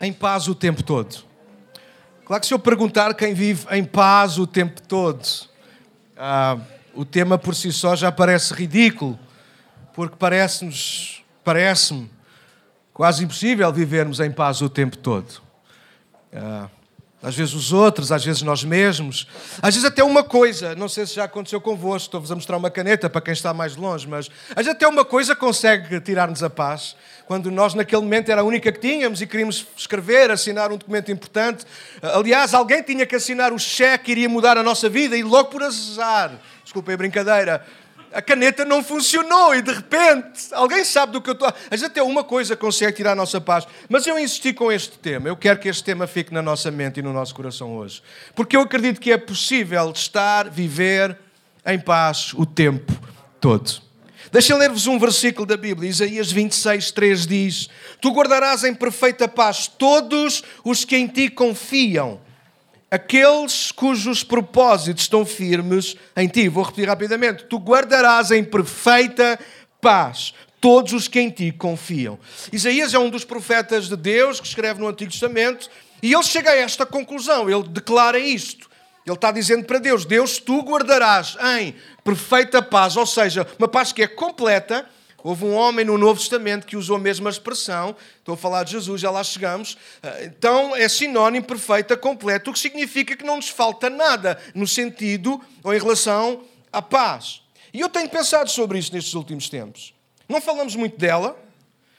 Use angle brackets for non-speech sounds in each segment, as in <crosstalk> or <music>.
em paz o tempo todo. Claro que se eu perguntar quem vive em paz o tempo todo, ah, o tema por si só já parece ridículo, porque parece-nos, parece-me quase impossível vivermos em paz o tempo todo. Ah, às vezes os outros, às vezes nós mesmos, às vezes até uma coisa, não sei se já aconteceu convosco, estou-vos a mostrar uma caneta para quem está mais longe, mas às vezes até uma coisa consegue tirar-nos a paz, quando nós naquele momento era a única que tínhamos e queríamos escrever, assinar um documento importante. Aliás, alguém tinha que assinar o cheque que iria mudar a nossa vida e logo por azar, desculpem a brincadeira, a caneta não funcionou e de repente alguém sabe do que eu estou. A gente até uma coisa consegue tirar a nossa paz. Mas eu insisti com este tema. Eu quero que este tema fique na nossa mente e no nosso coração hoje. Porque eu acredito que é possível estar, viver em paz o tempo todo. Deixa eu ler-vos um versículo da Bíblia. Isaías 26, 3 diz: Tu guardarás em perfeita paz todos os que em ti confiam aqueles cujos propósitos estão firmes em ti. Vou repetir rapidamente: tu guardarás em perfeita paz todos os que em ti confiam. Isaías é um dos profetas de Deus que escreve no Antigo Testamento e ele chega a esta conclusão, ele declara isto. Ele está dizendo para Deus: Deus, tu guardarás em perfeita paz, ou seja, uma paz que é completa Houve um homem no Novo Testamento que usou a mesma expressão, estou a falar de Jesus, já lá chegamos. Ah, então é sinónimo perfeito, completo, o que significa que não nos falta nada no sentido ou em relação à paz. E eu tenho pensado sobre isso nestes últimos tempos. Não falamos muito dela,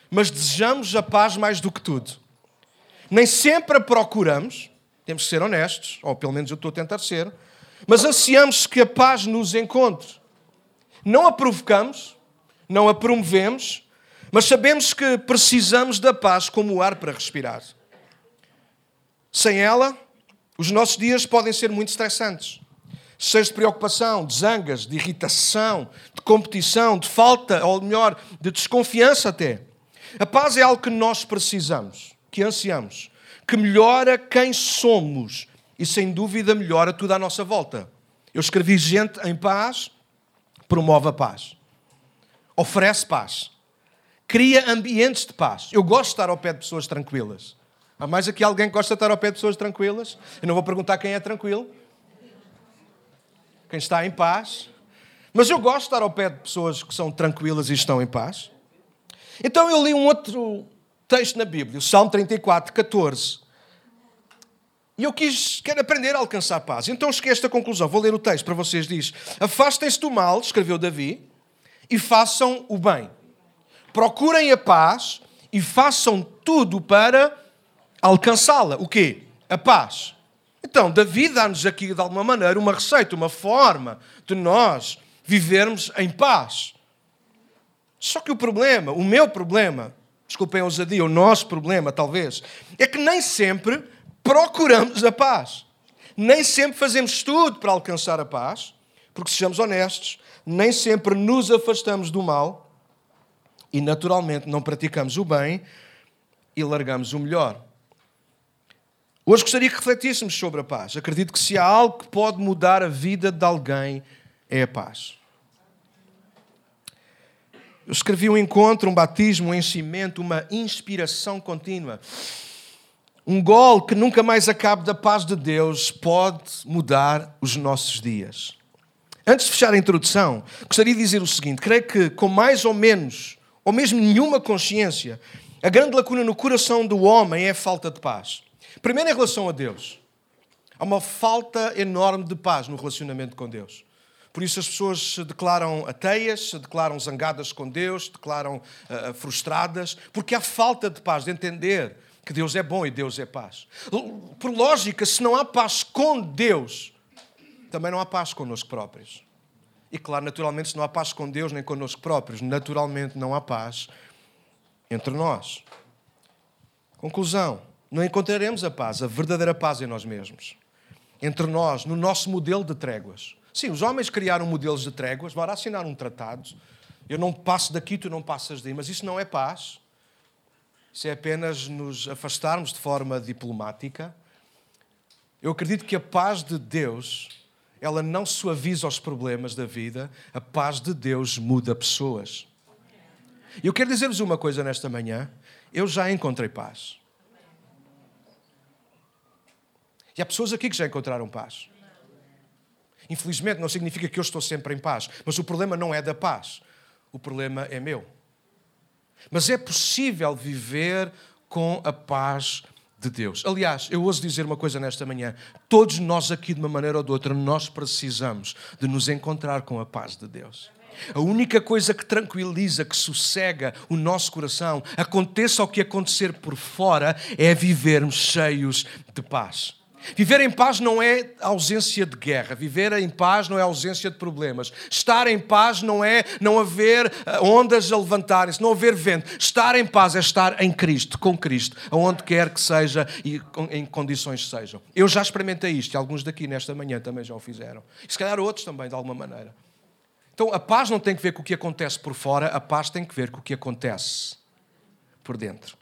mas desejamos a paz mais do que tudo. Nem sempre a procuramos, temos que ser honestos, ou pelo menos eu estou a tentar ser, mas ansiamos que a paz nos encontre. Não a provocamos, não a promovemos, mas sabemos que precisamos da paz como o ar para respirar. Sem ela, os nossos dias podem ser muito estressantes. Cheios de preocupação, de zangas, de irritação, de competição, de falta, ou melhor, de desconfiança até. A paz é algo que nós precisamos, que ansiamos, que melhora quem somos e, sem dúvida, melhora tudo à nossa volta. Eu escrevi gente em paz, promove a paz oferece paz, cria ambientes de paz. Eu gosto de estar ao pé de pessoas tranquilas. Há mais aqui alguém que gosta de estar ao pé de pessoas tranquilas? Eu não vou perguntar quem é tranquilo, quem está em paz. Mas eu gosto de estar ao pé de pessoas que são tranquilas e estão em paz. Então eu li um outro texto na Bíblia, o Salmo 34, 14. E eu quis, quero aprender a alcançar paz. Então cheguei a esta conclusão. Vou ler o texto para vocês. Diz: Afastem-se do mal, escreveu Davi, e façam o bem. Procurem a paz e façam tudo para alcançá-la. O quê? A paz. Então, Davi dá-nos aqui, de alguma maneira, uma receita, uma forma de nós vivermos em paz. Só que o problema, o meu problema, desculpem a ousadia, o nosso problema, talvez, é que nem sempre procuramos a paz. Nem sempre fazemos tudo para alcançar a paz, porque, sejamos honestos, nem sempre nos afastamos do mal e, naturalmente, não praticamos o bem e largamos o melhor. Hoje gostaria que refletíssemos sobre a paz. Acredito que se há algo que pode mudar a vida de alguém, é a paz. Eu escrevi um encontro, um batismo, um enchimento, uma inspiração contínua. Um gol que nunca mais acabe da paz de Deus pode mudar os nossos dias. Antes de fechar a introdução, gostaria de dizer o seguinte: creio que, com mais ou menos, ou mesmo nenhuma consciência, a grande lacuna no coração do homem é a falta de paz. Primeiro, em relação a Deus. Há uma falta enorme de paz no relacionamento com Deus. Por isso as pessoas se declaram ateias, se declaram zangadas com Deus, se declaram uh, frustradas, porque há falta de paz, de entender que Deus é bom e Deus é paz. Por lógica, se não há paz com Deus, também não há paz connosco próprios. E claro, naturalmente, se não há paz com Deus nem connosco próprios, naturalmente não há paz entre nós. Conclusão: não encontraremos a paz, a verdadeira paz em nós mesmos. Entre nós, no nosso modelo de tréguas. Sim, os homens criaram modelos de tréguas, bora assinar um tratado. Eu não passo daqui, tu não passas daí, mas isso não é paz. Isso é apenas nos afastarmos de forma diplomática. Eu acredito que a paz de Deus ela não suaviza os problemas da vida, a paz de Deus muda pessoas. E eu quero dizer-vos uma coisa nesta manhã: eu já encontrei paz. E há pessoas aqui que já encontraram paz. Infelizmente, não significa que eu estou sempre em paz. Mas o problema não é da paz. O problema é meu. Mas é possível viver com a paz de Deus. Aliás, eu ouso dizer uma coisa nesta manhã: todos nós aqui, de uma maneira ou de outra, nós precisamos de nos encontrar com a paz de Deus. A única coisa que tranquiliza, que sossega o nosso coração, aconteça o que acontecer por fora, é vivermos cheios de paz. Viver em paz não é ausência de guerra, viver em paz não é ausência de problemas. Estar em paz não é não haver eh, ondas a levantarem-se, não haver vento. Estar em paz é estar em Cristo, com Cristo, aonde quer que seja e em condições sejam. Eu já experimentei isto e alguns daqui nesta manhã também já o fizeram. E se calhar outros também, de alguma maneira. Então a paz não tem que ver com o que acontece por fora, a paz tem que ver com o que acontece por dentro.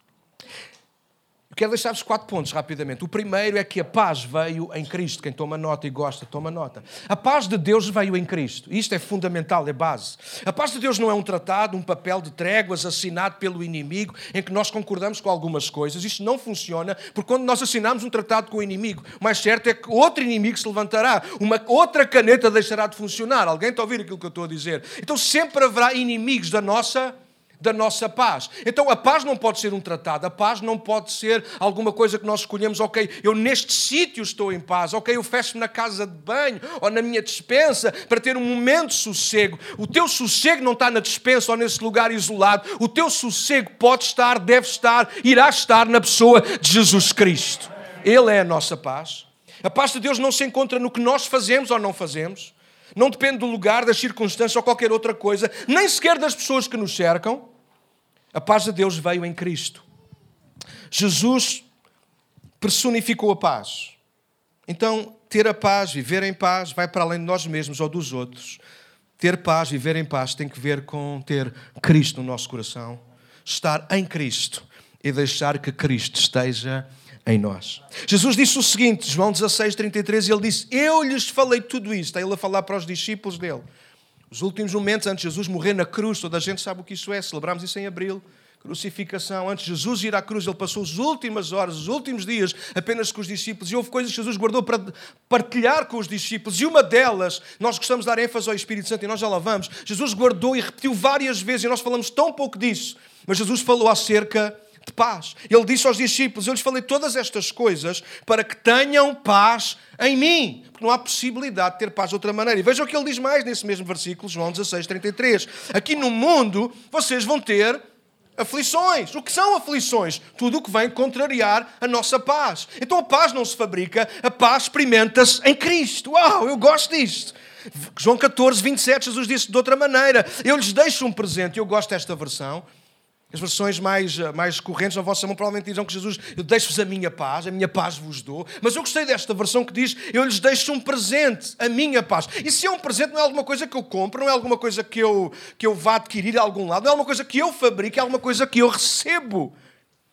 Quero deixar-vos quatro pontos rapidamente. O primeiro é que a paz veio em Cristo. Quem toma nota e gosta, toma nota. A paz de Deus veio em Cristo. Isto é fundamental, é base. A paz de Deus não é um tratado, um papel de tréguas assinado pelo inimigo em que nós concordamos com algumas coisas. Isto não funciona, porque quando nós assinamos um tratado com o inimigo, o mais certo é que outro inimigo se levantará. Uma outra caneta deixará de funcionar. Alguém está a ouvir aquilo que eu estou a dizer? Então sempre haverá inimigos da nossa da nossa paz. Então a paz não pode ser um tratado, a paz não pode ser alguma coisa que nós escolhemos, ok, eu neste sítio estou em paz, ok, eu fecho na casa de banho ou na minha despensa para ter um momento de sossego. O teu sossego não está na despensa ou nesse lugar isolado, o teu sossego pode estar, deve estar, irá estar na pessoa de Jesus Cristo. Ele é a nossa paz. A paz de Deus não se encontra no que nós fazemos ou não fazemos. Não depende do lugar, das circunstâncias ou qualquer outra coisa, nem sequer das pessoas que nos cercam. A paz de Deus veio em Cristo. Jesus personificou a paz. Então, ter a paz, viver em paz, vai para além de nós mesmos ou dos outros. Ter paz, viver em paz, tem que ver com ter Cristo no nosso coração, estar em Cristo e deixar que Cristo esteja em nós. Jesus disse o seguinte, João 16, 33, ele disse: Eu lhes falei tudo isto. Está ele a falar para os discípulos dele. Os últimos momentos antes de Jesus morrer na cruz, toda a gente sabe o que isso é, celebramos isso em abril. Crucificação, antes de Jesus ir à cruz, ele passou as últimas horas, os últimos dias apenas com os discípulos, e houve coisas que Jesus guardou para partilhar com os discípulos, e uma delas, nós gostamos de dar ênfase ao Espírito Santo e nós já lá vamos. Jesus guardou e repetiu várias vezes, e nós falamos tão pouco disso, mas Jesus falou acerca de paz. Ele disse aos discípulos: Eu lhes falei todas estas coisas para que tenham paz em mim. Porque não há possibilidade de ter paz de outra maneira. E veja o que ele diz mais nesse mesmo versículo, João 16, 33. Aqui no mundo vocês vão ter aflições. O que são aflições? Tudo o que vem contrariar a nossa paz. Então a paz não se fabrica, a paz experimenta-se em Cristo. Uau, eu gosto disto. João 14, 27, Jesus disse de outra maneira: Eu lhes deixo um presente. Eu gosto desta versão. As versões mais, eh, mais correntes na vossa mão provavelmente dirão que Jesus, eu deixo-vos a minha paz, a minha paz vos dou. Mas eu gostei desta versão que diz, eu lhes deixo um presente, a minha paz. E se é um presente, não é alguma coisa que eu compro, não é alguma coisa que eu, que eu vá adquirir a algum lado, não é alguma coisa que eu fabrico, é alguma coisa que eu recebo.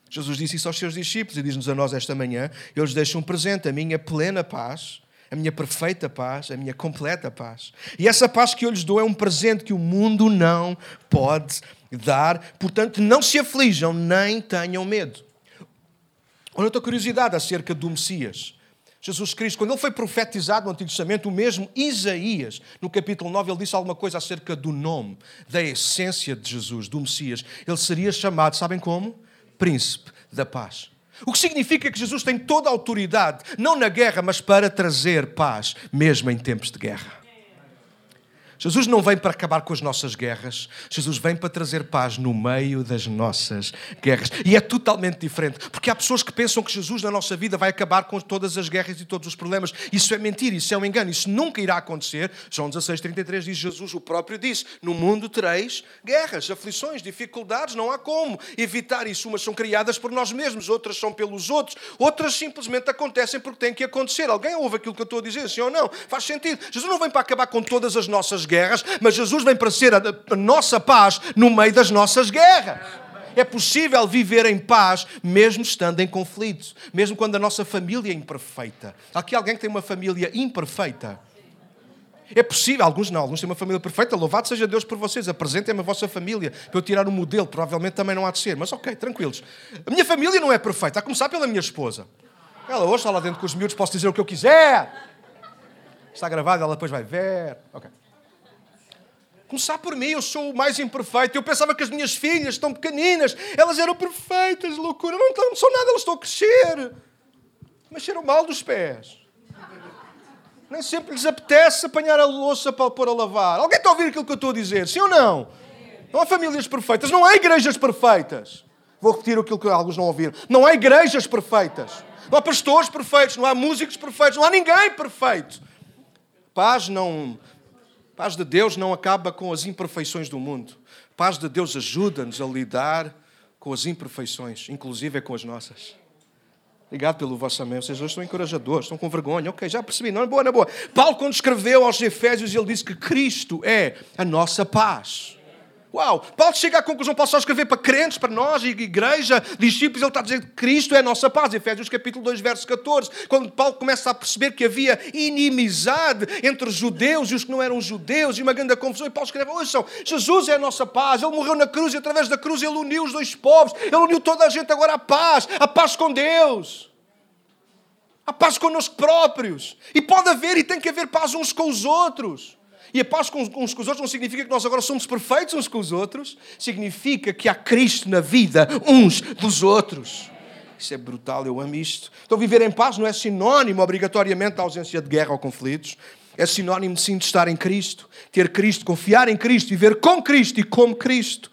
Jesus disse isso aos seus discípulos e diz-nos a nós esta manhã: Eu lhes deixo um presente, a minha plena paz, a minha perfeita paz, a minha completa paz. E essa paz que eu lhes dou é um presente que o mundo não pode dar, portanto, não se aflijam nem tenham medo. Olha outra curiosidade acerca do Messias. Jesus Cristo, quando ele foi profetizado no Antigo Testamento, o mesmo Isaías, no capítulo 9, ele disse alguma coisa acerca do nome, da essência de Jesus, do Messias. Ele seria chamado, sabem como? Príncipe da paz. O que significa que Jesus tem toda a autoridade, não na guerra, mas para trazer paz, mesmo em tempos de guerra. Jesus não vem para acabar com as nossas guerras, Jesus vem para trazer paz no meio das nossas guerras. E é totalmente diferente, porque há pessoas que pensam que Jesus na nossa vida vai acabar com todas as guerras e todos os problemas. Isso é mentira, isso é um engano, isso nunca irá acontecer. João 16, 33 diz: Jesus, o próprio disse: No mundo tereis guerras, aflições, dificuldades, não há como evitar isso. Umas são criadas por nós mesmos, outras são pelos outros, outras simplesmente acontecem porque têm que acontecer. Alguém ouve aquilo que eu estou a dizer, sim ou não? Faz sentido. Jesus não vem para acabar com todas as nossas guerras, mas Jesus vem para ser a, a nossa paz no meio das nossas guerras. É possível viver em paz mesmo estando em conflito, mesmo quando a nossa família é imperfeita. Há aqui alguém que tem uma família imperfeita. É possível, alguns não, alguns têm uma família perfeita, louvado seja Deus por vocês, apresentem-me a vossa família para eu tirar um modelo, provavelmente também não há de ser, mas ok, tranquilos. A minha família não é perfeita, a começar pela minha esposa. Ela hoje está lá dentro com os miúdos, posso dizer o que eu quiser. Está gravado, ela depois vai ver. Ok. Começar por mim, eu sou o mais imperfeito. Eu pensava que as minhas filhas estão pequeninas, elas eram perfeitas, loucura. Não, não são nada, elas estão a crescer. Mas cheiram mal dos pés. Nem sempre lhes apetece apanhar a louça para pôr a lavar. Alguém está a ouvir aquilo que eu estou a dizer? Sim ou não? Não há famílias perfeitas, não há igrejas perfeitas. Vou repetir aquilo que alguns não ouviram. Não há igrejas perfeitas. Não há pastores perfeitos, não há músicos perfeitos, não há ninguém perfeito. Paz não. Paz de Deus não acaba com as imperfeições do mundo. Paz de Deus ajuda-nos a lidar com as imperfeições, inclusive com as nossas. Obrigado pelo vosso amém. Vocês hoje estão encorajadores, estão com vergonha. Ok, já percebi. Não é boa, não é boa. Paulo, quando escreveu aos Efésios, ele disse que Cristo é a nossa paz. Uau! Paulo chega à conclusão, Paulo só escrever para crentes, para nós, igreja, discípulos, ele está dizer que Cristo é a nossa paz. Efésios capítulo 2, verso 14. Quando Paulo começa a perceber que havia inimizade entre os judeus e os que não eram judeus, e uma grande confusão, e Paulo escreve, ouçam, Jesus é a nossa paz, Ele morreu na cruz, e através da cruz Ele uniu os dois povos, Ele uniu toda a gente agora à paz, a paz com Deus. A paz connosco próprios. E pode haver e tem que haver paz uns com os outros. E a paz uns com os outros não significa que nós agora somos perfeitos uns com os outros, significa que há Cristo na vida uns dos outros. Isso é brutal, eu amo isto. Então, viver em paz não é sinónimo, obrigatoriamente, da ausência de guerra ou conflitos. É sinónimo, sim, de estar em Cristo, ter Cristo, confiar em Cristo, viver com Cristo e como Cristo.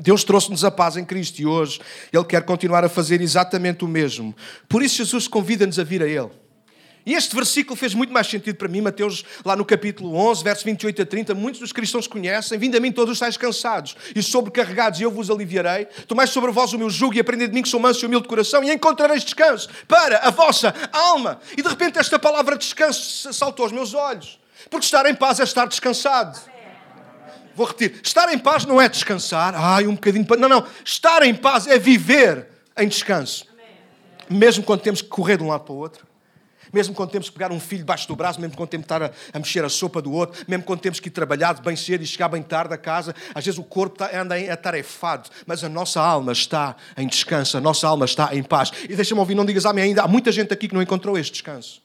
Deus trouxe-nos a paz em Cristo e hoje Ele quer continuar a fazer exatamente o mesmo. Por isso, Jesus convida-nos a vir a Ele. E este versículo fez muito mais sentido para mim, Mateus, lá no capítulo 11, versos 28 a 30. Muitos dos cristãos conhecem: Vinde a mim todos estáis cansados e sobrecarregados, e eu vos aliviarei. Tomai sobre vós o meu jugo e aprendei de mim, que sou manso e humilde de coração, e encontrareis descanso para a vossa alma. E de repente, esta palavra descanso saltou aos meus olhos, porque estar em paz é estar descansado. Vou repetir: estar em paz não é descansar, ai, um bocadinho. Não, não. Estar em paz é viver em descanso, mesmo quando temos que correr de um lado para o outro mesmo quando temos que pegar um filho debaixo do braço, mesmo quando temos que estar a, a, mexer a sopa do outro, mesmo quando temos que ir trabalhar de bem cedo e chegar bem tarde a casa, às vezes o corpo está, anda atarefado, mas a nossa alma está em descanso, a nossa alma está em paz. E deixa-me ouvir, não digas amém ainda, há muita gente aqui que não encontrou este descanso.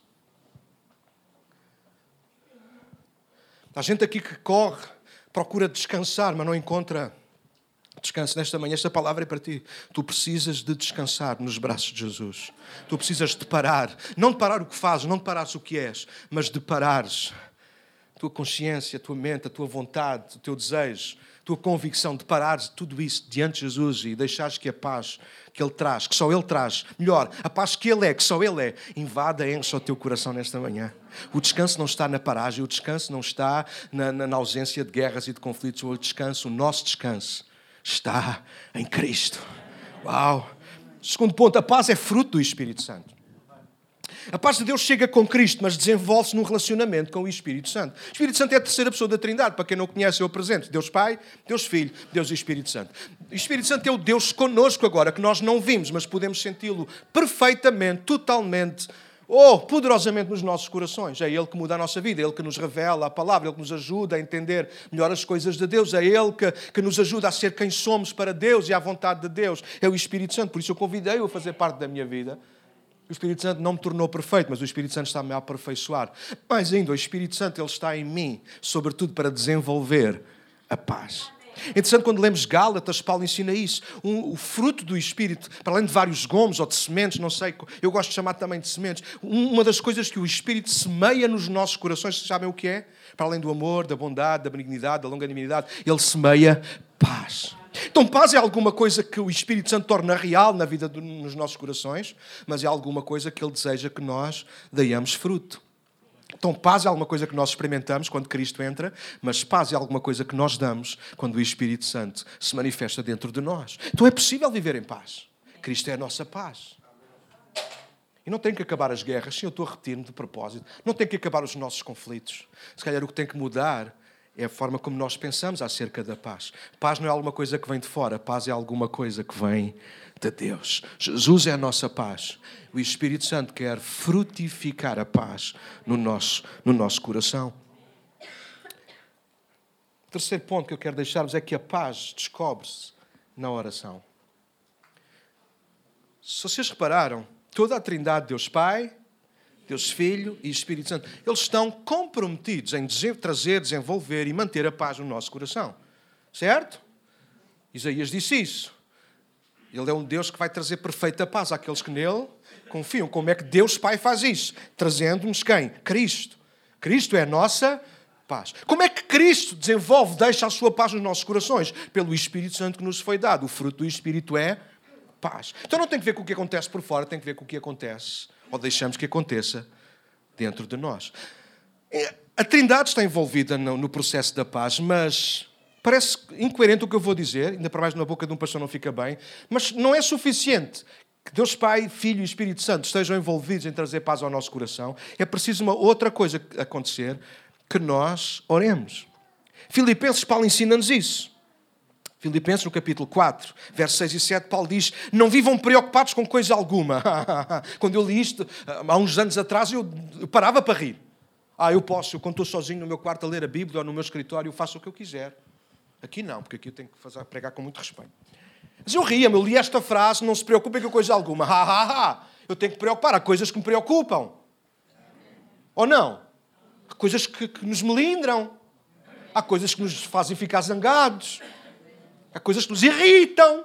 Há gente aqui que corre, procura descansar, mas não encontra Descanse nesta manhã, esta palavra é para ti. Tu precisas de descansar nos braços de Jesus. Tu precisas de parar. Não de parar o que fazes, não de parares o que és, mas de parares a tua consciência, a tua mente, a tua vontade, o teu desejo, a tua convicção de parares tudo isso diante de Jesus e deixares que a paz que Ele traz, que só Ele traz, melhor, a paz que Ele é, que só Ele é, invada, enche o teu coração nesta manhã. O descanso não está na paragem, o descanso não está na, na, na ausência de guerras e de conflitos, o descanso, o nosso descanso está em Cristo. Uau! Segundo ponto, a paz é fruto do Espírito Santo. A paz de Deus chega com Cristo, mas desenvolve-se num relacionamento com o Espírito Santo. O Espírito Santo é a terceira pessoa da Trindade, para quem não conhece, eu apresento. Deus Pai, Deus Filho, Deus Espírito Santo. O Espírito Santo é o Deus conosco agora, que nós não vimos, mas podemos senti-lo perfeitamente, totalmente Oh, poderosamente nos nossos corações. É Ele que muda a nossa vida, é Ele que nos revela a palavra, é Ele que nos ajuda a entender melhor as coisas de Deus, é Ele que, que nos ajuda a ser quem somos para Deus e à vontade de Deus. É o Espírito Santo, por isso eu convidei-o a fazer parte da minha vida. O Espírito Santo não me tornou perfeito, mas o Espírito Santo está-me a aperfeiçoar. Mais ainda, o Espírito Santo ele está em mim, sobretudo para desenvolver a paz. Interessante quando lemos Gálatas, Paulo ensina isso. Um, o fruto do Espírito, para além de vários gomos ou de sementes, não sei, eu gosto de chamar também de sementes. Uma das coisas que o Espírito semeia nos nossos corações, sabem o que é? Para além do amor, da bondade, da benignidade, da longanimidade, ele semeia paz. Então, paz é alguma coisa que o Espírito Santo torna real na vida dos nossos corações, mas é alguma coisa que ele deseja que nós deiamos fruto. Então, paz é alguma coisa que nós experimentamos quando Cristo entra, mas paz é alguma coisa que nós damos quando o Espírito Santo se manifesta dentro de nós. Então, é possível viver em paz. Cristo é a nossa paz. E não tem que acabar as guerras, sim, eu estou a repetir-me de propósito. Não tem que acabar os nossos conflitos. Se calhar o que tem que mudar é a forma como nós pensamos acerca da paz. Paz não é alguma coisa que vem de fora, paz é alguma coisa que vem de Deus. Jesus é a nossa paz. O Espírito Santo quer frutificar a paz no nosso, no nosso coração. O terceiro ponto que eu quero deixar-vos é que a paz descobre-se na oração. Se vocês repararam, toda a Trindade, Deus Pai, Deus Filho e Espírito Santo, eles estão comprometidos em trazer, desenvolver e manter a paz no nosso coração. Certo? Isaías disse isso. Ele é um Deus que vai trazer perfeita paz àqueles que nele confiam. Como é que Deus Pai faz isso? Trazendo-nos quem? Cristo. Cristo é a nossa paz. Como é que Cristo desenvolve, deixa a sua paz nos nossos corações? Pelo Espírito Santo que nos foi dado. O fruto do Espírito é paz. Então não tem que ver com o que acontece por fora, tem que ver com o que acontece, ou deixamos que aconteça dentro de nós. A Trindade está envolvida no processo da paz, mas parece incoerente o que eu vou dizer, ainda para mais na boca de um pastor não fica bem, mas não é suficiente que Deus Pai, Filho e Espírito Santo estejam envolvidos em trazer paz ao nosso coração. É preciso uma outra coisa acontecer, que nós oremos. Filipenses, Paulo ensina-nos isso. Filipenses, no capítulo 4, versos 6 e 7, Paulo diz: Não vivam preocupados com coisa alguma. <laughs> Quando eu li isto, há uns anos atrás, eu parava para rir. Ah, eu posso, eu, quando estou sozinho no meu quarto a ler a Bíblia ou no meu escritório, eu faço o que eu quiser. Aqui não, porque aqui eu tenho que fazer, pregar com muito respeito. Mas eu ria-me, eu li esta frase: Não se preocupem com coisa alguma. <laughs> Eu tenho que preocupar, há coisas que me preocupam. Ou não? Há coisas que, que nos melindram. Há coisas que nos fazem ficar zangados. Há coisas que nos irritam.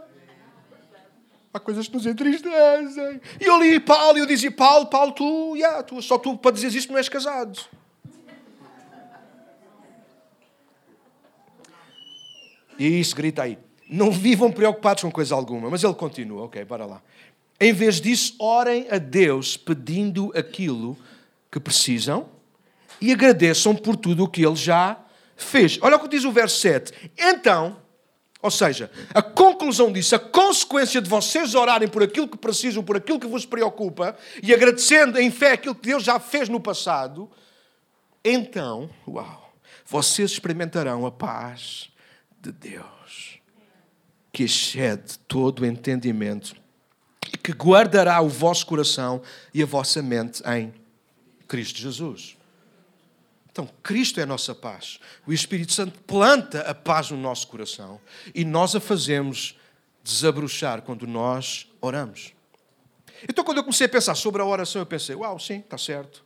Há coisas que nos entristecem. E eu li Paulo e eu dizia: Paulo, Paulo, tu, yeah, tu só tu para dizer isto não és casado. E isso grita aí. Não vivam preocupados com coisa alguma. Mas ele continua, ok, bora lá. Em vez disso, orem a Deus pedindo aquilo que precisam e agradeçam por tudo o que ele já fez. Olha o que diz o verso 7. Então, ou seja, a conclusão disso, a consequência de vocês orarem por aquilo que precisam, por aquilo que vos preocupa e agradecendo em fé aquilo que Deus já fez no passado, então, uau, vocês experimentarão a paz de Deus que excede todo o entendimento e que guardará o vosso coração e a vossa mente em Cristo Jesus. Então, Cristo é a nossa paz. O Espírito Santo planta a paz no nosso coração e nós a fazemos desabrochar quando nós oramos. Então, quando eu comecei a pensar sobre a oração, eu pensei, uau, sim, está certo.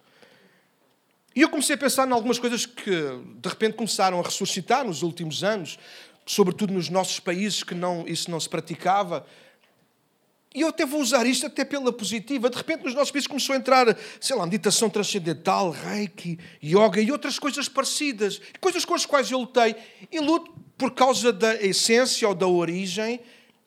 E eu comecei a pensar em algumas coisas que de repente começaram a ressuscitar nos últimos anos, sobretudo nos nossos países que não, isso não se praticava. E eu até vou usar isto até pela positiva. De repente, nos nossos países começou a entrar, sei lá, meditação transcendental, reiki, yoga e outras coisas parecidas. Coisas com as quais eu lutei. E luto por causa da essência ou da origem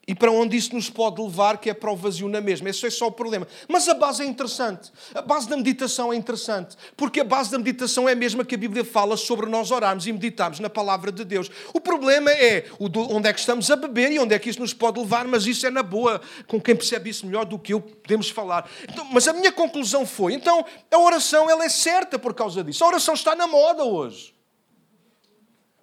e para onde isso nos pode levar, que é para o vazio na mesma. Esse é só o problema. Mas a base é interessante. A base da meditação é interessante. Porque a base da meditação é a mesma que a Bíblia fala sobre nós orarmos e meditarmos na palavra de Deus. O problema é onde é que estamos a beber e onde é que isso nos pode levar, mas isso é na boa. Com quem percebe isso melhor do que eu, podemos falar. Então, mas a minha conclusão foi, então, a oração ela é certa por causa disso. A oração está na moda hoje.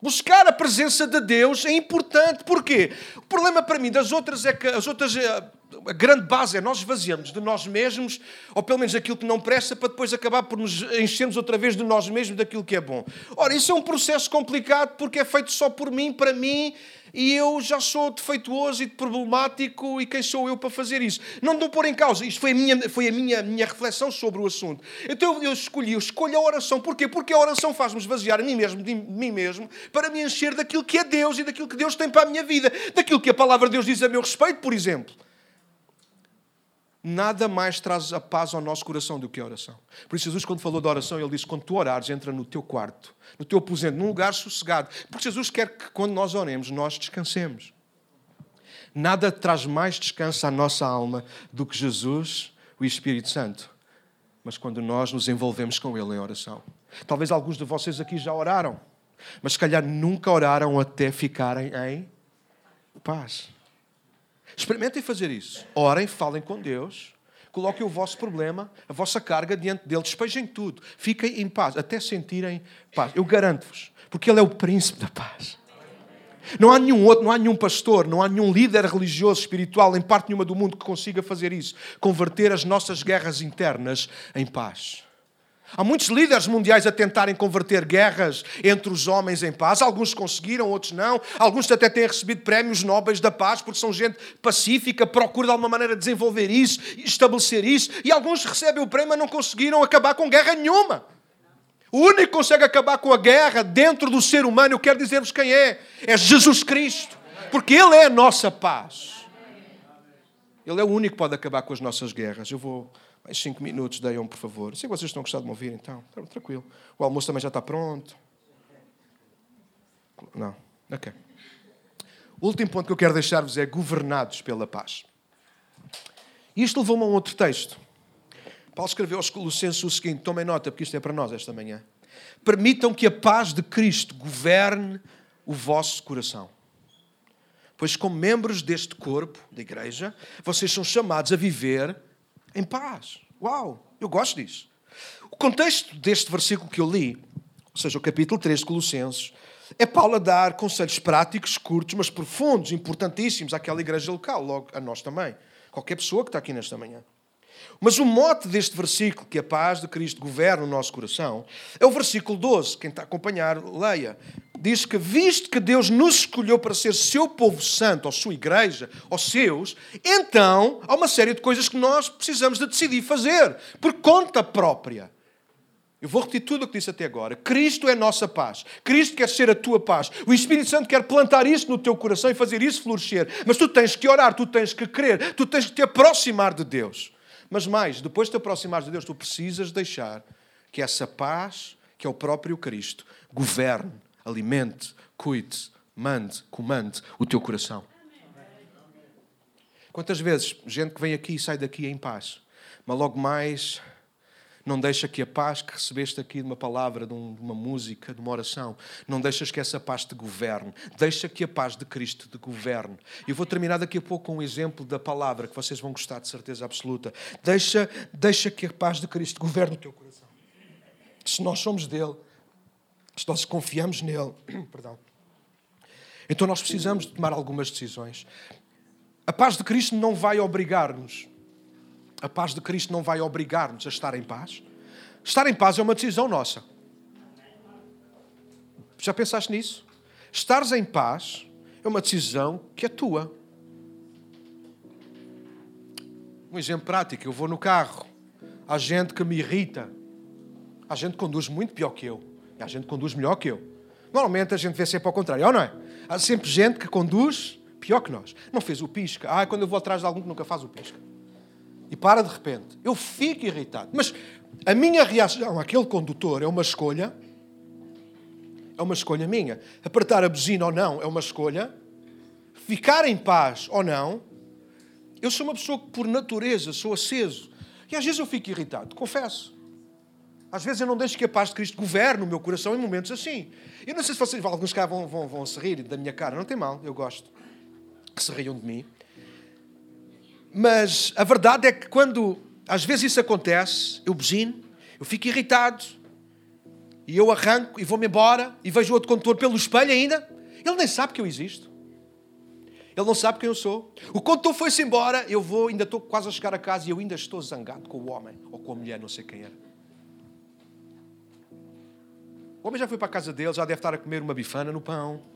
Buscar a presença de Deus é importante. Porquê? O problema para mim das outras é que as outras eh, a grande base é nós esvaziamos de nós mesmos, ou pelo menos aquilo que não presta, para depois acabar por nos enchermos outra vez de nós mesmos daquilo que é bom. Ora, isso é um processo complicado porque é feito só por mim, para mim, e eu já sou defeituoso e problemático, e quem sou eu para fazer isso? Não dou pôr em causa, isto foi a minha, foi a minha, minha reflexão sobre o assunto. Então eu escolhi, eu escolho a oração. Porquê? Porque a oração faz-me esvaziar a mim mesmo, de mim mesmo, para me encher daquilo que é Deus e daquilo que Deus tem para a minha vida, daquilo que a palavra de Deus diz a meu respeito, por exemplo nada mais traz a paz ao nosso coração do que a oração. Por isso, Jesus, quando falou da oração, ele disse: quando tu orares, entra no teu quarto, no teu aposento, num lugar sossegado. Porque Jesus quer que, quando nós oremos, nós descansemos. Nada traz mais descanso à nossa alma do que Jesus, o Espírito Santo. Mas quando nós nos envolvemos com Ele em oração. Talvez alguns de vocês aqui já oraram, mas se calhar nunca oraram até ficarem em paz. Experimentem fazer isso. Orem, falem com Deus, coloquem o vosso problema, a vossa carga diante dele, despejem tudo, fiquem em paz, até sentirem paz. Eu garanto-vos, porque ele é o príncipe da paz. Não há nenhum outro, não há nenhum pastor, não há nenhum líder religioso, espiritual, em parte nenhuma do mundo que consiga fazer isso. Converter as nossas guerras internas em paz. Há muitos líderes mundiais a tentarem converter guerras entre os homens em paz. Alguns conseguiram, outros não. Alguns até têm recebido prémios nobres da paz porque são gente pacífica, procura de alguma maneira desenvolver isso, estabelecer isso. E alguns recebem o prémio, mas não conseguiram acabar com guerra nenhuma. O único que consegue acabar com a guerra dentro do ser humano, eu quero dizer-vos quem é: é Jesus Cristo. Porque Ele é a nossa paz. Ele é o único que pode acabar com as nossas guerras. Eu vou mais cinco minutos, Deiam, por favor. Sei que vocês estão gostando de me ouvir, então. Tranquilo. O almoço também já está pronto. Não. Ok. O último ponto que eu quero deixar-vos é governados pela paz. Isto levou-me a um outro texto. Paulo escreveu aos Colossenses o seguinte: tomem nota, porque isto é para nós esta manhã. Permitam que a paz de Cristo governe o vosso coração. Pois, como membros deste corpo, da igreja, vocês são chamados a viver em paz. Uau, eu gosto disso. O contexto deste versículo que eu li, ou seja, o capítulo 3 de Colossenses, é Paulo a dar conselhos práticos, curtos, mas profundos, importantíssimos àquela igreja local, logo a nós também. Qualquer pessoa que está aqui nesta manhã. Mas o mote deste versículo, que a paz de Cristo governa o nosso coração, é o versículo 12. Quem está a acompanhar, leia. Diz que, visto que Deus nos escolheu para ser seu povo santo, ou sua igreja, ou seus, então há uma série de coisas que nós precisamos de decidir fazer, por conta própria. Eu vou repetir tudo o que disse até agora. Cristo é nossa paz. Cristo quer ser a tua paz. O Espírito Santo quer plantar isso no teu coração e fazer isso florescer. Mas tu tens que orar, tu tens que crer, tu tens que te aproximar de Deus. Mas mais, depois de te aproximares de Deus, tu precisas deixar que essa paz, que é o próprio Cristo, governe, alimente, cuide, mande, comande o teu coração. Quantas vezes gente que vem aqui e sai daqui em paz, mas logo mais não deixa que a paz que recebeste aqui de uma palavra, de, uma música, de uma oração, não deixas que essa paz te governe. Deixa que a paz de Cristo te governe. Eu vou terminar daqui a pouco com um exemplo da palavra que vocês vão gostar de certeza absoluta. Deixa, deixa que a paz de Cristo governe o teu coração. Se nós somos dele, se nós confiamos nele, <clears throat> perdão. Então nós precisamos de tomar algumas decisões. A paz de Cristo não vai obrigar-nos a paz de Cristo não vai obrigar-nos a estar em paz. Estar em paz é uma decisão nossa. Já pensaste nisso? Estares em paz é uma decisão que é tua. Um exemplo prático: eu vou no carro, há gente que me irrita, há gente que conduz muito pior que eu, e há gente que conduz melhor que eu. Normalmente a gente vê sempre ao contrário, ou não é? Há sempre gente que conduz pior que nós. Não fez o pisca. Ah, quando eu vou atrás de algum que nunca faz o pisca e para de repente. Eu fico irritado. Mas a minha reação àquele condutor é uma escolha. É uma escolha minha. Apertar a buzina ou não é uma escolha. Ficar em paz ou não. Eu sou uma pessoa que, por natureza, sou aceso. E às vezes eu fico irritado, confesso. Às vezes eu não deixo que a paz de Cristo governe o meu coração em momentos assim. Eu não sei se vocês, alguns cá vão, vão, vão se rir da minha cara. Não tem mal, eu gosto que se riam de mim. Mas a verdade é que quando às vezes isso acontece, eu buzino, eu fico irritado, e eu arranco e vou-me embora, e vejo o outro condutor pelo espelho ainda, ele nem sabe que eu existo. Ele não sabe quem eu sou. O condutor foi-se embora, eu vou, ainda estou quase a chegar a casa e eu ainda estou zangado com o homem ou com a mulher, não sei quem era. O homem já foi para a casa dele, já deve estar a comer uma bifana no pão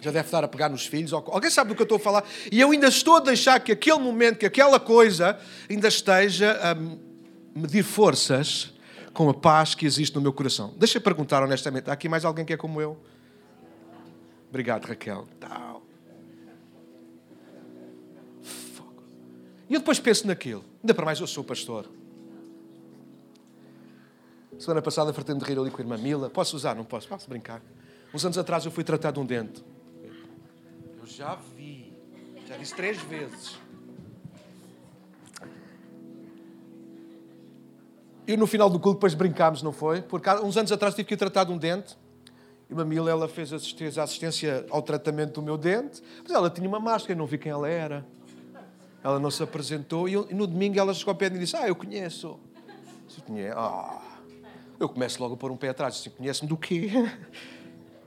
já deve estar a pegar nos filhos. Alguém sabe do que eu estou a falar? E eu ainda estou a deixar que aquele momento, que aquela coisa ainda esteja a medir forças com a paz que existe no meu coração. Deixa eu perguntar honestamente: há aqui mais alguém que é como eu? Obrigado, Raquel. Tal. E eu depois penso naquilo. Ainda para mais, eu sou pastor. Semana passada fartei-me de rir ali com a irmã Mila. Posso usar? Não posso? Posso brincar. Uns anos atrás eu fui tratar de um dente. Já vi. Já disse três vezes. E no final do culto depois brincámos, não foi? Porque uns anos atrás tive que ir tratar de um dente. E uma Mila, ela fez assistência, assistência ao tratamento do meu dente. Mas ela tinha uma máscara, não vi quem ela era. Ela não se apresentou. E, eu, e no domingo ela chegou ao pé e disse, ah, eu conheço. Eu conheço. Ah. Eu começo logo a pôr um pé atrás. Disse, conhece-me do quê?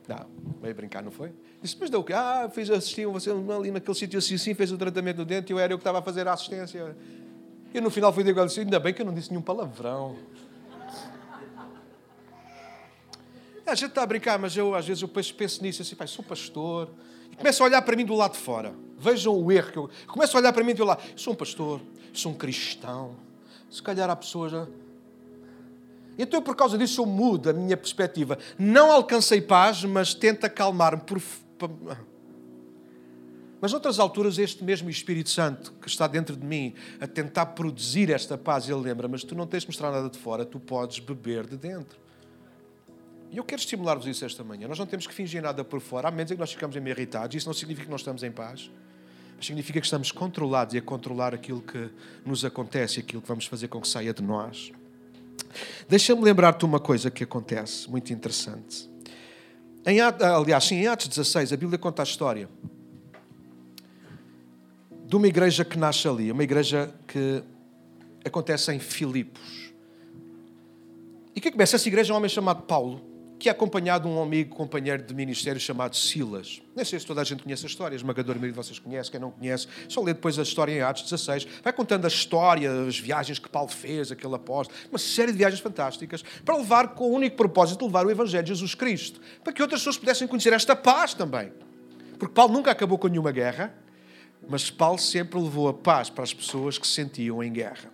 Não, meio brincar, não foi? Disse, mas deu o quê? Ah, fiz, assisti você ali naquele sítio assim, assim, fez o tratamento do dente e eu era eu que estava a fazer a assistência. E no final fui dizer assim, ainda bem que eu não disse nenhum palavrão. A gente está a brincar, mas eu às vezes eu penso, nisso assim, pai, sou pastor. E começo a olhar para mim do lado de fora. Vejam o erro que eu. Começo a olhar para mim do lado. Sou um pastor, sou um cristão. Se calhar há pessoas. Então, por causa disso, eu mudo a minha perspectiva. Não alcancei paz, mas tento acalmar-me. Por... Mas, noutras alturas, este mesmo Espírito Santo que está dentro de mim a tentar produzir esta paz, ele lembra: Mas tu não tens de mostrar nada de fora, tu podes beber de dentro. E eu quero estimular-vos isso esta manhã. Nós não temos que fingir nada por fora, a menos que nós ficamos irritados. Isso não significa que nós estamos em paz. Mas significa que estamos controlados e a controlar aquilo que nos acontece, aquilo que vamos fazer com que saia de nós. Deixa-me lembrar-te uma coisa que acontece, muito interessante. Em, aliás, sim, em Atos 16, a Bíblia conta a história de uma igreja que nasce ali, uma igreja que acontece em Filipos. E que começa essa igreja é um homem chamado Paulo, que é acompanhado de um amigo, companheiro de ministério chamado Silas. Nem sei se toda a gente conhece a história, a esmagadora maioria de vocês conhece, quem não conhece, só lê depois a história em Atos 16. Vai contando a história, as viagens que Paulo fez, aquele apóstolo, uma série de viagens fantásticas, para levar com o único propósito de levar o Evangelho de Jesus Cristo, para que outras pessoas pudessem conhecer esta paz também. Porque Paulo nunca acabou com nenhuma guerra, mas Paulo sempre levou a paz para as pessoas que se sentiam em guerra.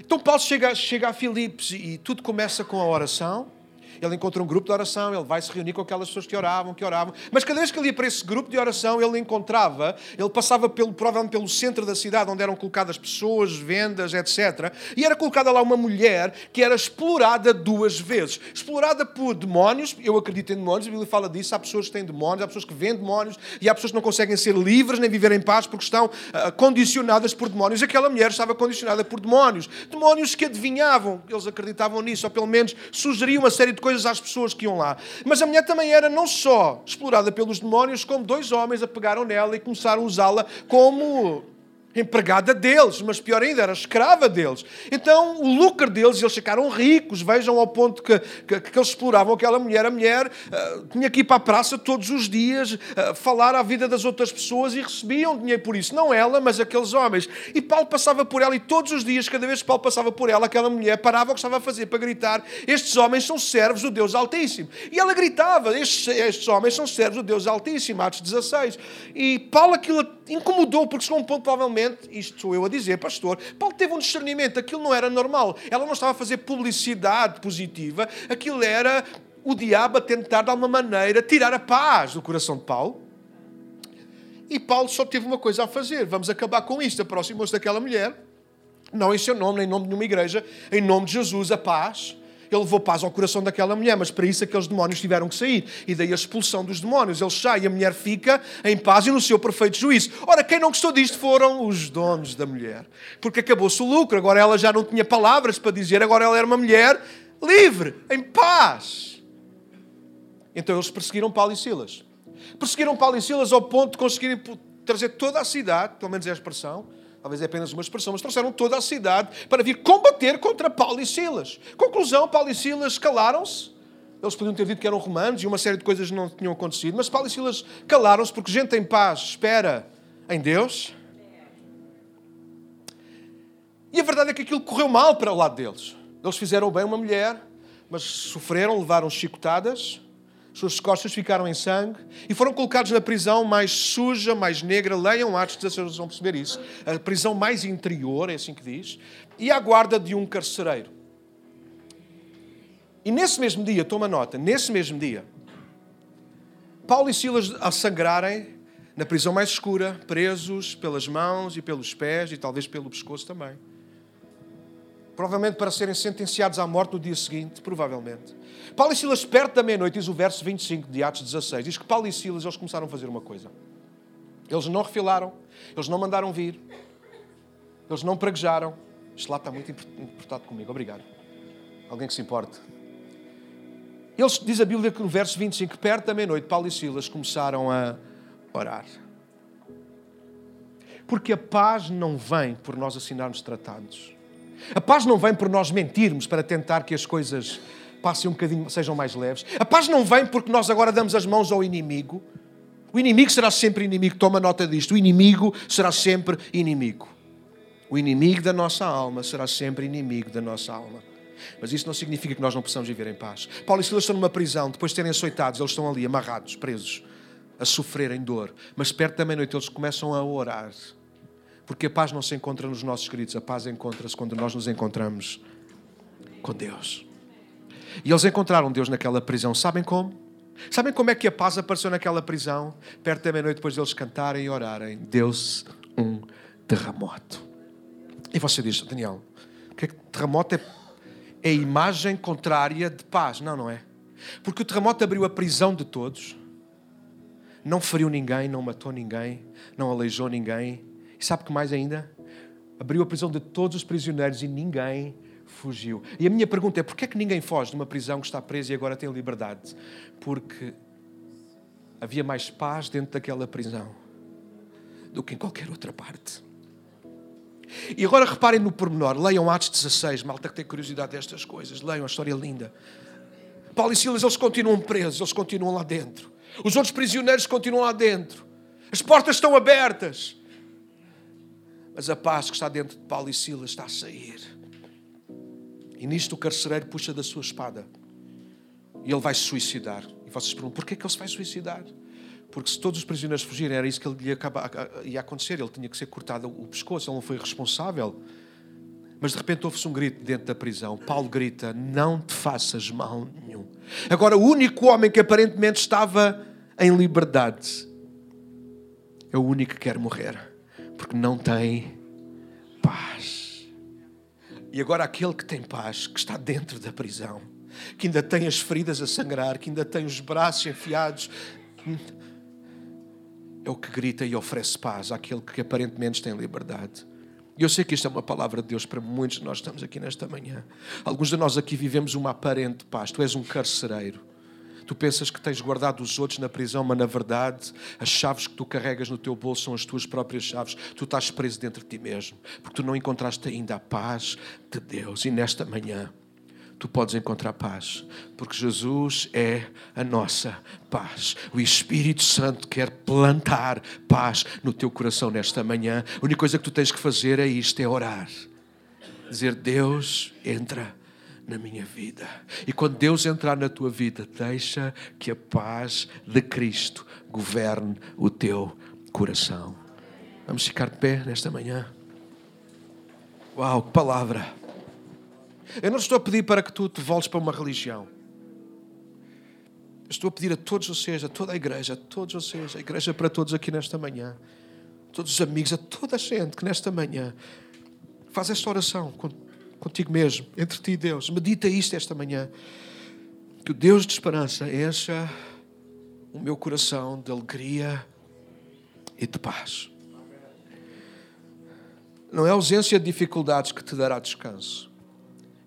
Então Paulo chega, chega a Filipos e tudo começa com a oração ele encontra um grupo de oração, ele vai se reunir com aquelas pessoas que oravam, que oravam. Mas cada vez que ele ia para esse grupo de oração, ele encontrava, ele passava pelo, provavelmente pelo centro da cidade, onde eram colocadas pessoas, vendas, etc. E era colocada lá uma mulher que era explorada duas vezes. Explorada por demónios, eu acredito em demónios, a Bíblia fala disso, há pessoas que têm demónios, há pessoas que vêem demónios, e há pessoas que não conseguem ser livres nem viver em paz porque estão uh, condicionadas por demónios. Aquela mulher estava condicionada por demónios. Demónios que adivinhavam, eles acreditavam nisso, ou pelo menos sugeriam uma série de coisas às pessoas que iam lá. Mas a mulher também era não só explorada pelos demónios, como dois homens a pegaram nela e começaram a usá-la como empregada deles, mas pior ainda, era escrava deles. Então o lucro deles, eles ficaram ricos, vejam ao ponto que, que, que eles exploravam aquela mulher. A mulher uh, tinha que ir para a praça todos os dias, uh, falar à vida das outras pessoas e recebiam dinheiro por isso. Não ela, mas aqueles homens. E Paulo passava por ela e todos os dias, cada vez que Paulo passava por ela, aquela mulher parava o que estava a fazer para gritar: Estes homens são servos do Deus Altíssimo. E ela gritava: Estes, estes homens são servos do Deus Altíssimo, Atos 16. E Paulo aquilo incomodou, porque chegou um ponto, provavelmente, isto sou eu a dizer, pastor, Paulo teve um discernimento, aquilo não era normal. Ela não estava a fazer publicidade positiva, aquilo era o diabo a tentar, de alguma maneira, tirar a paz do coração de Paulo. E Paulo só teve uma coisa a fazer: vamos acabar com isto. Aproximou-se daquela mulher, não em seu nome, nem em nome de nenhuma igreja, em nome de Jesus, a paz ele levou paz ao coração daquela mulher, mas para isso aqueles demónios tiveram que sair. E daí a expulsão dos demónios. Ele sai e a mulher fica em paz e no seu perfeito juízo. Ora, quem não gostou disto foram os donos da mulher. Porque acabou-se o lucro, agora ela já não tinha palavras para dizer, agora ela era uma mulher livre, em paz. Então eles perseguiram Paulo e Silas. Perseguiram Paulo e Silas ao ponto de conseguirem trazer toda a cidade, pelo menos é a expressão, talvez é apenas uma expressão, mas trouxeram toda a cidade para vir combater contra Paulo e Silas. Conclusão: Paulo e Silas calaram-se. Eles podiam ter dito que eram romanos e uma série de coisas não tinham acontecido, mas Paulo e Silas calaram-se porque gente em paz espera em Deus. E a verdade é que aquilo correu mal para o lado deles. Eles fizeram bem uma mulher, mas sofreram, levaram chicotadas suas costas ficaram em sangue e foram colocados na prisão mais suja, mais negra. Leiam Atos 16, vão perceber isso. A prisão mais interior, é assim que diz, e à guarda de um carcereiro. E nesse mesmo dia, toma nota, nesse mesmo dia, Paulo e Silas a sangrarem na prisão mais escura, presos pelas mãos e pelos pés e talvez pelo pescoço também. Provavelmente para serem sentenciados à morte no dia seguinte, provavelmente. Paulo e Silas, perto da meia-noite, diz o verso 25 de Atos 16, diz que Paulo e Silas eles começaram a fazer uma coisa. Eles não refilaram, eles não mandaram vir, eles não praguejaram. Este lado está muito importado comigo, obrigado. Alguém que se importe. Eles, diz a Bíblia que no verso 25, perto da meia-noite, Paulo e Silas começaram a orar. Porque a paz não vem por nós assinarmos tratados. A paz não vem por nós mentirmos para tentar que as coisas passem um bocadinho, sejam mais leves. A paz não vem porque nós agora damos as mãos ao inimigo. O inimigo será sempre inimigo, toma nota disto. O inimigo será sempre inimigo. O inimigo da nossa alma será sempre inimigo da nossa alma. Mas isso não significa que nós não possamos viver em paz. Paulo e Silas estão numa prisão, depois de terem açoitados, eles estão ali amarrados, presos, a sofrerem dor. Mas perto da meia-noite eles começam a orar. Porque a paz não se encontra nos nossos gritos, a paz encontra-se quando nós nos encontramos com Deus. E eles encontraram Deus naquela prisão. Sabem como? Sabem como é que a paz apareceu naquela prisão? Perto da meia-noite, depois deles cantarem e orarem. Deus um terremoto. E você diz, Daniel, o que é que terremoto é, é a imagem contrária de paz? Não, não é. Porque o terremoto abriu a prisão de todos, não feriu ninguém, não matou ninguém, não aleijou ninguém. E sabe o que mais ainda? Abriu a prisão de todos os prisioneiros e ninguém fugiu. E a minha pergunta é: porquê é que ninguém foge de uma prisão que está presa e agora tem liberdade? Porque havia mais paz dentro daquela prisão do que em qualquer outra parte. E agora reparem no pormenor, leiam Atos 16, malta que tem curiosidade destas coisas, leiam a história linda. Paulo e Silas, eles continuam presos, eles continuam lá dentro. Os outros prisioneiros continuam lá dentro. As portas estão abertas. Mas a paz que está dentro de Paulo e Silas está a sair. E nisto o carcereiro puxa da sua espada. E ele vai se suicidar. E vocês perguntam, porquê que ele se vai suicidar? Porque se todos os prisioneiros fugirem, era isso que ele ia, ia acontecer. Ele tinha que ser cortado o pescoço, ele não foi responsável. Mas de repente ouve-se um grito dentro da prisão. Paulo grita: Não te faças mal nenhum. Agora, o único homem que aparentemente estava em liberdade é o único que quer morrer, porque não tem paz. E agora, aquele que tem paz, que está dentro da prisão, que ainda tem as feridas a sangrar, que ainda tem os braços enfiados é o que grita e oferece paz àquele que aparentemente tem liberdade. E eu sei que isto é uma palavra de Deus para muitos de nós estamos aqui nesta manhã. Alguns de nós aqui vivemos uma aparente paz. Tu és um carcereiro. Tu pensas que tens guardado os outros na prisão, mas na verdade as chaves que tu carregas no teu bolso são as tuas próprias chaves. Tu estás preso dentro de ti mesmo, porque tu não encontraste ainda a paz de Deus. E nesta manhã tu podes encontrar paz, porque Jesus é a nossa paz. O Espírito Santo quer plantar paz no teu coração nesta manhã. A única coisa que tu tens que fazer é isto: é orar. Dizer, Deus, entra na minha vida. E quando Deus entrar na tua vida, deixa que a paz de Cristo governe o teu coração. Vamos ficar de pé nesta manhã. Uau, que palavra! Eu não estou a pedir para que tu te voltes para uma religião. estou a pedir a todos vocês, a toda a igreja, a todos vocês, a igreja para todos aqui nesta manhã, todos os amigos, a toda a gente que nesta manhã faz esta oração contigo mesmo, entre ti e Deus. Medita isto esta manhã. Que o Deus de esperança encha o meu coração de alegria e de paz. Não é a ausência de dificuldades que te dará descanso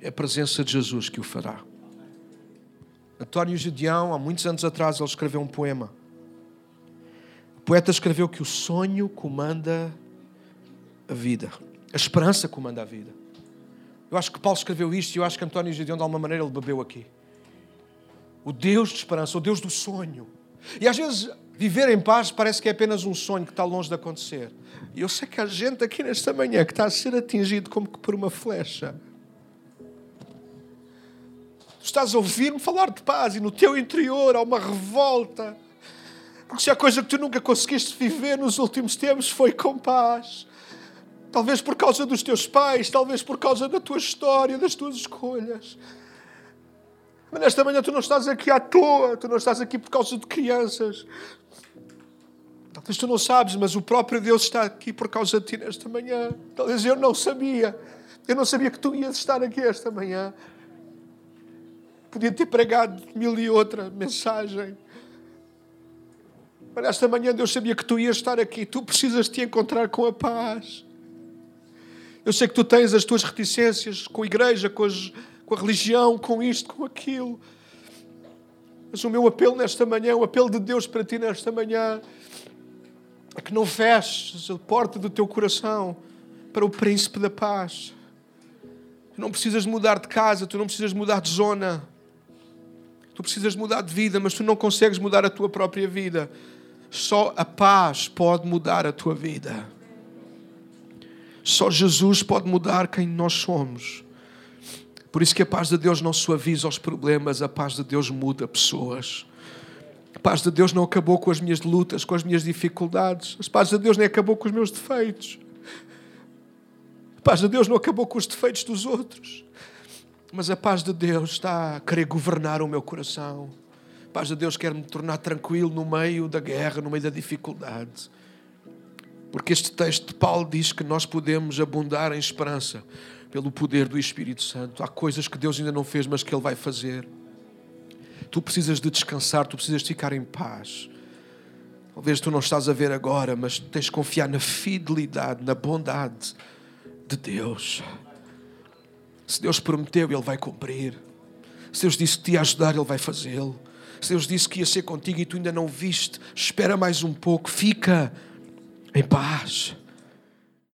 é a presença de Jesus que o fará. António Gedeão, há muitos anos atrás, ele escreveu um poema. O poeta escreveu que o sonho comanda a vida, a esperança comanda a vida. Eu acho que Paulo escreveu isto e eu acho que António Gedeão, de alguma maneira, ele bebeu aqui. O Deus de esperança, o Deus do sonho. E às vezes, viver em paz parece que é apenas um sonho que está longe de acontecer. E eu sei que há gente aqui nesta manhã que está a ser atingido como que por uma flecha. Tu estás a ouvir-me falar de paz e no teu interior há uma revolta. Porque se há coisa que tu nunca conseguiste viver nos últimos tempos foi com paz. Talvez por causa dos teus pais, talvez por causa da tua história, das tuas escolhas. Mas nesta manhã tu não estás aqui à toa, tu não estás aqui por causa de crianças. Talvez tu não sabes, mas o próprio Deus está aqui por causa de ti nesta manhã. Talvez eu não sabia. Eu não sabia que tu ias estar aqui esta manhã. Podia ter pregado mil e outra mensagem. Mas esta manhã Deus sabia que tu ias estar aqui. Tu precisas te encontrar com a paz. Eu sei que tu tens as tuas reticências com a igreja, com, as, com a religião, com isto, com aquilo. Mas o meu apelo nesta manhã, o apelo de Deus para ti nesta manhã, é que não feches a porta do teu coração para o príncipe da paz. Tu não precisas mudar de casa, tu não precisas mudar de zona. Tu precisas mudar de vida, mas tu não consegues mudar a tua própria vida. Só a paz pode mudar a tua vida. Só Jesus pode mudar quem nós somos. Por isso que a paz de Deus não suaviza os problemas, a paz de Deus muda pessoas. A paz de Deus não acabou com as minhas lutas, com as minhas dificuldades. A paz de Deus nem acabou com os meus defeitos. A paz de Deus não acabou com os defeitos dos outros. Mas a paz de Deus está a querer governar o meu coração. A paz de Deus quer me tornar tranquilo no meio da guerra, no meio da dificuldade. Porque este texto de Paulo diz que nós podemos abundar em esperança pelo poder do Espírito Santo. Há coisas que Deus ainda não fez, mas que Ele vai fazer. Tu precisas de descansar, tu precisas de ficar em paz. Talvez tu não estás a ver agora, mas tens de confiar na fidelidade, na bondade de Deus. Se Deus prometeu, Ele vai cumprir. Se Deus disse que te ia ajudar, Ele vai fazê-lo. Se Deus disse que ia ser contigo e tu ainda não viste, espera mais um pouco, fica em paz.